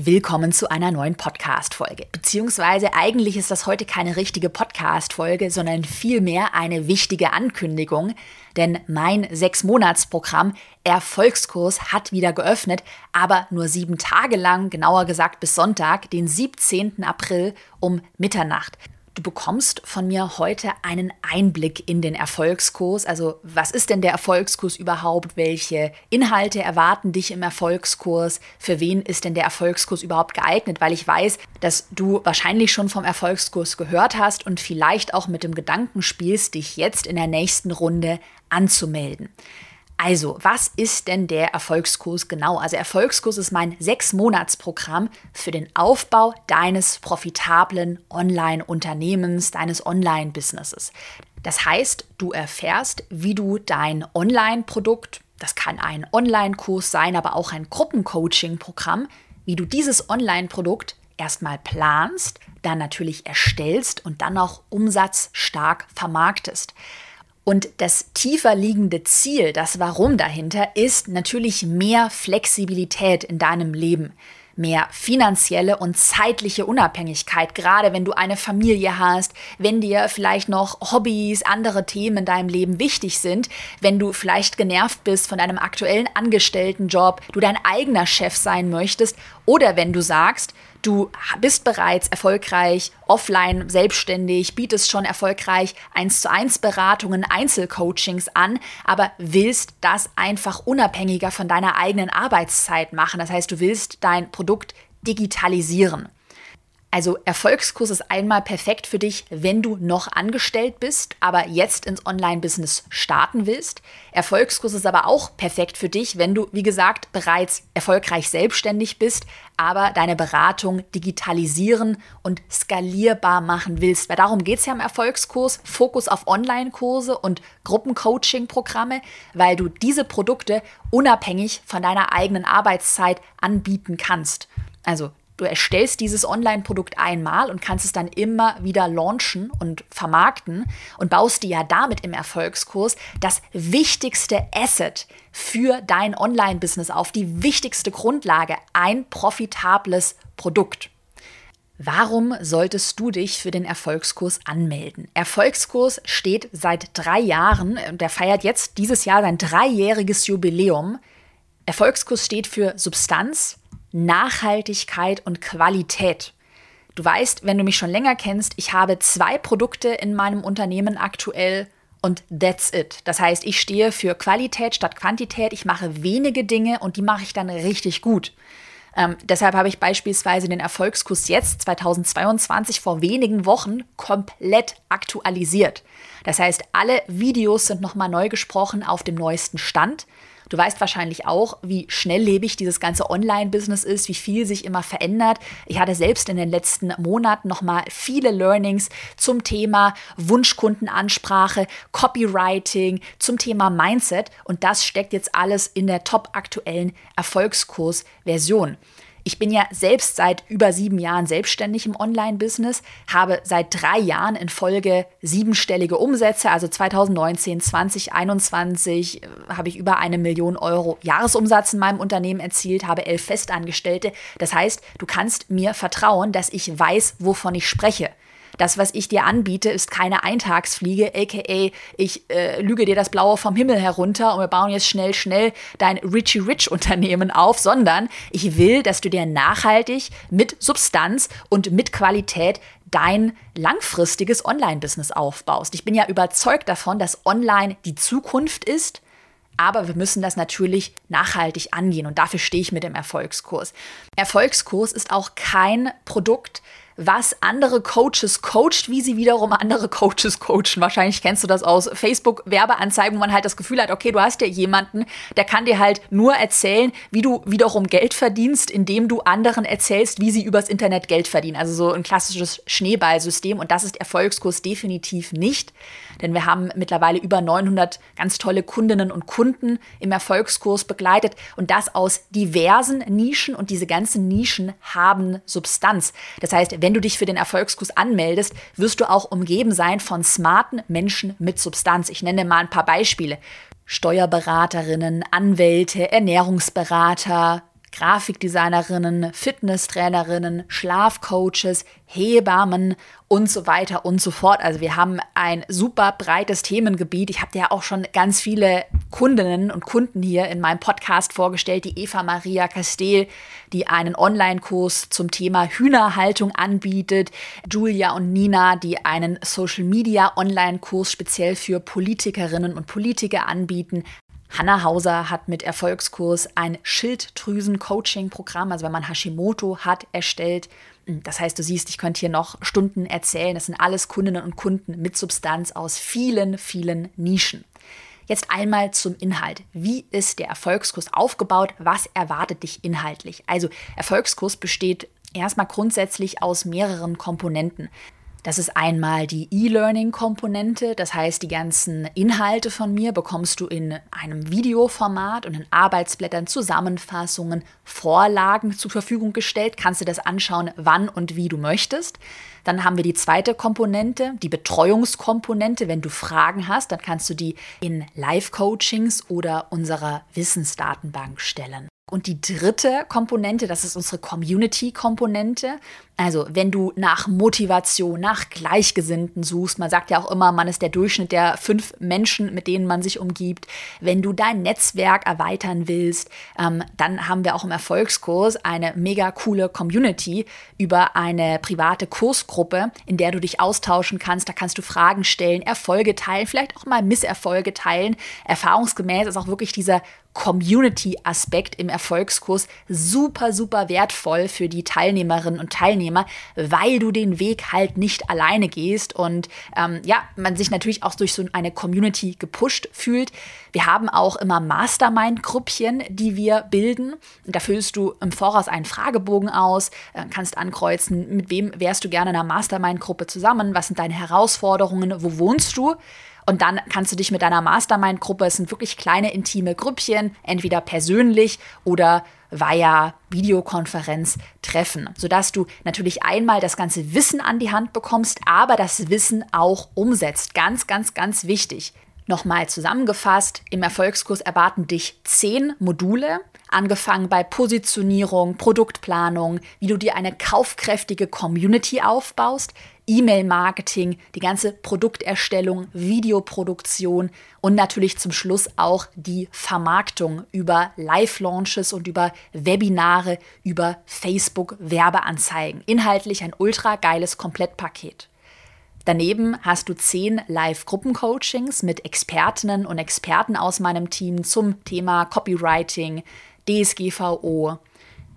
Willkommen zu einer neuen Podcast-Folge. Beziehungsweise eigentlich ist das heute keine richtige Podcast-Folge, sondern vielmehr eine wichtige Ankündigung. Denn mein Sechs-Monats-Programm Erfolgskurs hat wieder geöffnet, aber nur sieben Tage lang, genauer gesagt bis Sonntag, den 17. April um Mitternacht. Du bekommst von mir heute einen Einblick in den Erfolgskurs. Also was ist denn der Erfolgskurs überhaupt? Welche Inhalte erwarten dich im Erfolgskurs? Für wen ist denn der Erfolgskurs überhaupt geeignet? Weil ich weiß, dass du wahrscheinlich schon vom Erfolgskurs gehört hast und vielleicht auch mit dem Gedanken spielst, dich jetzt in der nächsten Runde anzumelden. Also, was ist denn der Erfolgskurs genau? Also, Erfolgskurs ist mein Sechs-Monats-Programm für den Aufbau deines profitablen Online-Unternehmens, deines Online-Businesses. Das heißt, du erfährst, wie du dein Online-Produkt, das kann ein Online-Kurs sein, aber auch ein Gruppencoaching-Programm, wie du dieses Online-Produkt erstmal planst, dann natürlich erstellst und dann auch umsatzstark vermarktest. Und das tiefer liegende Ziel, das Warum dahinter, ist natürlich mehr Flexibilität in deinem Leben mehr finanzielle und zeitliche Unabhängigkeit, gerade wenn du eine Familie hast, wenn dir vielleicht noch Hobbys, andere Themen in deinem Leben wichtig sind, wenn du vielleicht genervt bist von deinem aktuellen Angestelltenjob, du dein eigener Chef sein möchtest oder wenn du sagst, Du bist bereits erfolgreich offline, selbstständig, bietest schon erfolgreich 1 zu 1 Beratungen, Einzelcoachings an, aber willst das einfach unabhängiger von deiner eigenen Arbeitszeit machen. Das heißt, du willst dein Produkt digitalisieren. Also Erfolgskurs ist einmal perfekt für dich, wenn du noch angestellt bist, aber jetzt ins Online-Business starten willst. Erfolgskurs ist aber auch perfekt für dich, wenn du, wie gesagt, bereits erfolgreich selbstständig bist, aber deine Beratung digitalisieren und skalierbar machen willst. Weil darum geht es ja im Erfolgskurs. Fokus auf Online-Kurse und Gruppencoaching-Programme, weil du diese Produkte unabhängig von deiner eigenen Arbeitszeit anbieten kannst. Also Du erstellst dieses Online-Produkt einmal und kannst es dann immer wieder launchen und vermarkten und baust dir ja damit im Erfolgskurs das wichtigste Asset für dein Online-Business auf, die wichtigste Grundlage, ein profitables Produkt. Warum solltest du dich für den Erfolgskurs anmelden? Erfolgskurs steht seit drei Jahren und der feiert jetzt dieses Jahr sein dreijähriges Jubiläum. Erfolgskurs steht für Substanz, Nachhaltigkeit und Qualität. Du weißt, wenn du mich schon länger kennst, ich habe zwei Produkte in meinem Unternehmen aktuell und that's it. Das heißt, ich stehe für Qualität statt Quantität. Ich mache wenige Dinge und die mache ich dann richtig gut. Ähm, deshalb habe ich beispielsweise den Erfolgskurs jetzt 2022 vor wenigen Wochen komplett aktualisiert. Das heißt, alle Videos sind nochmal neu gesprochen auf dem neuesten Stand. Du weißt wahrscheinlich auch, wie schnelllebig dieses ganze Online-Business ist, wie viel sich immer verändert. Ich hatte selbst in den letzten Monaten nochmal viele Learnings zum Thema Wunschkundenansprache, Copywriting, zum Thema Mindset und das steckt jetzt alles in der top aktuellen Erfolgskurs-Version. Ich bin ja selbst seit über sieben Jahren selbstständig im Online-Business, habe seit drei Jahren in Folge siebenstellige Umsätze, also 2019, 2021 äh, habe ich über eine Million Euro Jahresumsatz in meinem Unternehmen erzielt, habe elf Festangestellte. Das heißt, du kannst mir vertrauen, dass ich weiß, wovon ich spreche. Das, was ich dir anbiete, ist keine Eintagsfliege, aka ich äh, lüge dir das Blaue vom Himmel herunter und wir bauen jetzt schnell, schnell dein Richie Rich Unternehmen auf, sondern ich will, dass du dir nachhaltig mit Substanz und mit Qualität dein langfristiges Online-Business aufbaust. Ich bin ja überzeugt davon, dass Online die Zukunft ist. Aber wir müssen das natürlich nachhaltig angehen und dafür stehe ich mit dem Erfolgskurs. Erfolgskurs ist auch kein Produkt, was andere Coaches coacht, wie sie wiederum andere Coaches coachen. Wahrscheinlich kennst du das aus Facebook-Werbeanzeigen, wo man halt das Gefühl hat, okay, du hast ja jemanden, der kann dir halt nur erzählen, wie du wiederum Geld verdienst, indem du anderen erzählst, wie sie übers Internet Geld verdienen. Also so ein klassisches Schneeballsystem und das ist Erfolgskurs definitiv nicht, denn wir haben mittlerweile über 900 ganz tolle Kundinnen und Kunden im Erfolgskurs begleitet und das aus diversen Nischen und diese ganzen Nischen haben Substanz. Das heißt, wenn du dich für den Erfolgskurs anmeldest, wirst du auch umgeben sein von smarten Menschen mit Substanz. Ich nenne mal ein paar Beispiele. Steuerberaterinnen, Anwälte, Ernährungsberater, Grafikdesignerinnen, Fitnesstrainerinnen, Schlafcoaches, Hebammen und so weiter und so fort. Also wir haben ein super breites Themengebiet. Ich habe dir ja auch schon ganz viele Kundinnen und Kunden hier in meinem Podcast vorgestellt. Die Eva Maria Castel, die einen Online-Kurs zum Thema Hühnerhaltung anbietet. Julia und Nina, die einen Social-Media-Online-Kurs speziell für Politikerinnen und Politiker anbieten. Hanna Hauser hat mit Erfolgskurs ein Schilddrüsen-Coaching-Programm, also wenn man Hashimoto hat, erstellt. Das heißt, du siehst, ich könnte hier noch Stunden erzählen. Das sind alles Kundinnen und Kunden mit Substanz aus vielen, vielen Nischen. Jetzt einmal zum Inhalt. Wie ist der Erfolgskurs aufgebaut? Was erwartet dich inhaltlich? Also Erfolgskurs besteht erstmal grundsätzlich aus mehreren Komponenten. Das ist einmal die E-Learning-Komponente, das heißt, die ganzen Inhalte von mir bekommst du in einem Videoformat und in Arbeitsblättern, Zusammenfassungen, Vorlagen zur Verfügung gestellt. Kannst du das anschauen, wann und wie du möchtest. Dann haben wir die zweite Komponente, die Betreuungskomponente. Wenn du Fragen hast, dann kannst du die in Live-Coachings oder unserer Wissensdatenbank stellen. Und die dritte Komponente, das ist unsere Community-Komponente. Also wenn du nach Motivation, nach Gleichgesinnten suchst, man sagt ja auch immer, man ist der Durchschnitt der fünf Menschen, mit denen man sich umgibt. Wenn du dein Netzwerk erweitern willst, ähm, dann haben wir auch im Erfolgskurs eine mega coole Community über eine private Kursgruppe, in der du dich austauschen kannst. Da kannst du Fragen stellen, Erfolge teilen, vielleicht auch mal Misserfolge teilen. Erfahrungsgemäß ist auch wirklich dieser Community-Aspekt im Erfolgskurs super, super wertvoll für die Teilnehmerinnen und Teilnehmer, weil du den Weg halt nicht alleine gehst und ähm, ja, man sich natürlich auch durch so eine Community gepusht fühlt. Wir haben auch immer Mastermind-Gruppchen, die wir bilden. Da füllst du im Voraus einen Fragebogen aus, äh, kannst ankreuzen, mit wem wärst du gerne in einer Mastermind-Gruppe zusammen, was sind deine Herausforderungen, wo wohnst du? Und dann kannst du dich mit deiner Mastermind-Gruppe, es sind wirklich kleine intime Grüppchen, entweder persönlich oder via Videokonferenz treffen, sodass du natürlich einmal das ganze Wissen an die Hand bekommst, aber das Wissen auch umsetzt. Ganz, ganz, ganz wichtig. Nochmal zusammengefasst, im Erfolgskurs erwarten dich zehn Module, angefangen bei Positionierung, Produktplanung, wie du dir eine kaufkräftige Community aufbaust, E-Mail-Marketing, die ganze Produkterstellung, Videoproduktion und natürlich zum Schluss auch die Vermarktung über Live-Launches und über Webinare, über Facebook-Werbeanzeigen. Inhaltlich ein ultra geiles Komplettpaket. Daneben hast du zehn Live-Gruppencoachings mit Expertinnen und Experten aus meinem Team zum Thema Copywriting, DSGVO,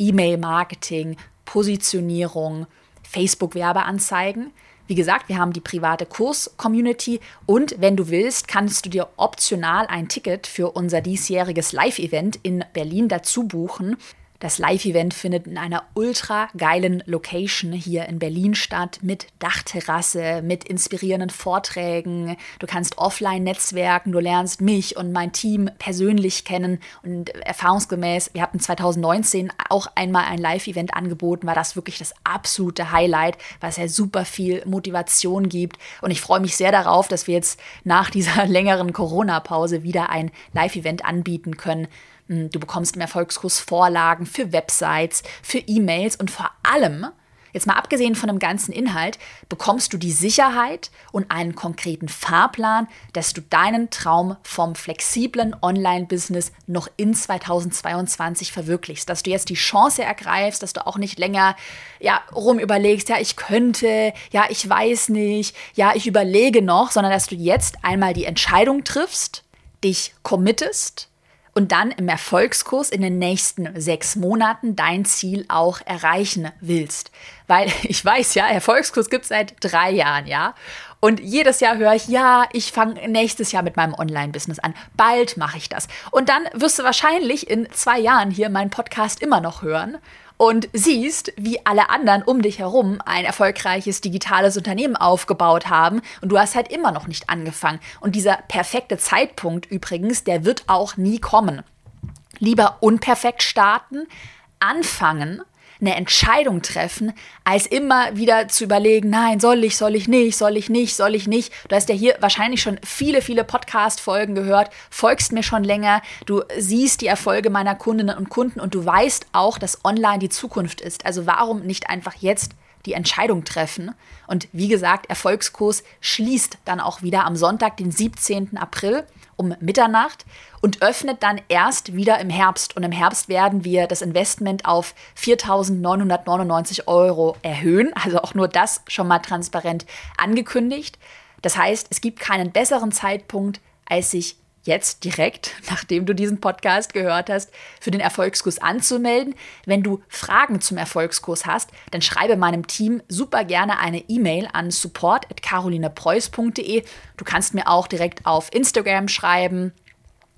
E-Mail-Marketing, Positionierung, Facebook-Werbeanzeigen. Wie gesagt, wir haben die private Kurs-Community und wenn du willst, kannst du dir optional ein Ticket für unser diesjähriges Live-Event in Berlin dazu buchen. Das Live-Event findet in einer ultra geilen Location hier in Berlin statt, mit Dachterrasse, mit inspirierenden Vorträgen. Du kannst offline netzwerken, du lernst mich und mein Team persönlich kennen. Und erfahrungsgemäß, wir hatten 2019 auch einmal ein Live-Event angeboten, war das wirklich das absolute Highlight, es ja super viel Motivation gibt. Und ich freue mich sehr darauf, dass wir jetzt nach dieser längeren Corona-Pause wieder ein Live-Event anbieten können du bekommst im Erfolgskurs Vorlagen für Websites, für E-Mails und vor allem, jetzt mal abgesehen von dem ganzen Inhalt, bekommst du die Sicherheit und einen konkreten Fahrplan, dass du deinen Traum vom flexiblen Online-Business noch in 2022 verwirklichst. Dass du jetzt die Chance ergreifst, dass du auch nicht länger ja, rum überlegst, ja, ich könnte, ja, ich weiß nicht, ja, ich überlege noch, sondern dass du jetzt einmal die Entscheidung triffst, dich committest, und dann im Erfolgskurs in den nächsten sechs Monaten dein Ziel auch erreichen willst. Weil ich weiß ja, Erfolgskurs gibt es seit drei Jahren, ja. Und jedes Jahr höre ich, ja, ich fange nächstes Jahr mit meinem Online-Business an. Bald mache ich das. Und dann wirst du wahrscheinlich in zwei Jahren hier meinen Podcast immer noch hören und siehst, wie alle anderen um dich herum ein erfolgreiches digitales Unternehmen aufgebaut haben und du hast halt immer noch nicht angefangen. Und dieser perfekte Zeitpunkt übrigens, der wird auch nie kommen. Lieber unperfekt starten, anfangen, eine Entscheidung treffen, als immer wieder zu überlegen, nein, soll ich, soll ich nicht, soll ich nicht, soll ich nicht. Du hast ja hier wahrscheinlich schon viele, viele Podcast-Folgen gehört, folgst mir schon länger, du siehst die Erfolge meiner Kundinnen und Kunden und du weißt auch, dass online die Zukunft ist. Also warum nicht einfach jetzt die Entscheidung treffen? Und wie gesagt, Erfolgskurs schließt dann auch wieder am Sonntag, den 17. April um Mitternacht und öffnet dann erst wieder im Herbst. Und im Herbst werden wir das Investment auf 4.999 Euro erhöhen. Also auch nur das schon mal transparent angekündigt. Das heißt, es gibt keinen besseren Zeitpunkt, als sich jetzt direkt, nachdem du diesen Podcast gehört hast, für den Erfolgskurs anzumelden. Wenn du Fragen zum Erfolgskurs hast, dann schreibe meinem Team super gerne eine E-Mail an support.carolinepreuß.de. Du kannst mir auch direkt auf Instagram schreiben.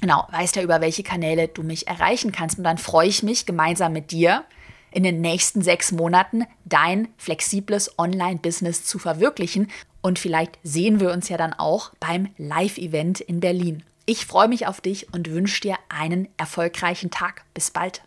Genau, weißt ja, über welche Kanäle du mich erreichen kannst. Und dann freue ich mich gemeinsam mit dir in den nächsten sechs Monaten dein flexibles Online-Business zu verwirklichen. Und vielleicht sehen wir uns ja dann auch beim Live-Event in Berlin. Ich freue mich auf dich und wünsche dir einen erfolgreichen Tag. Bis bald.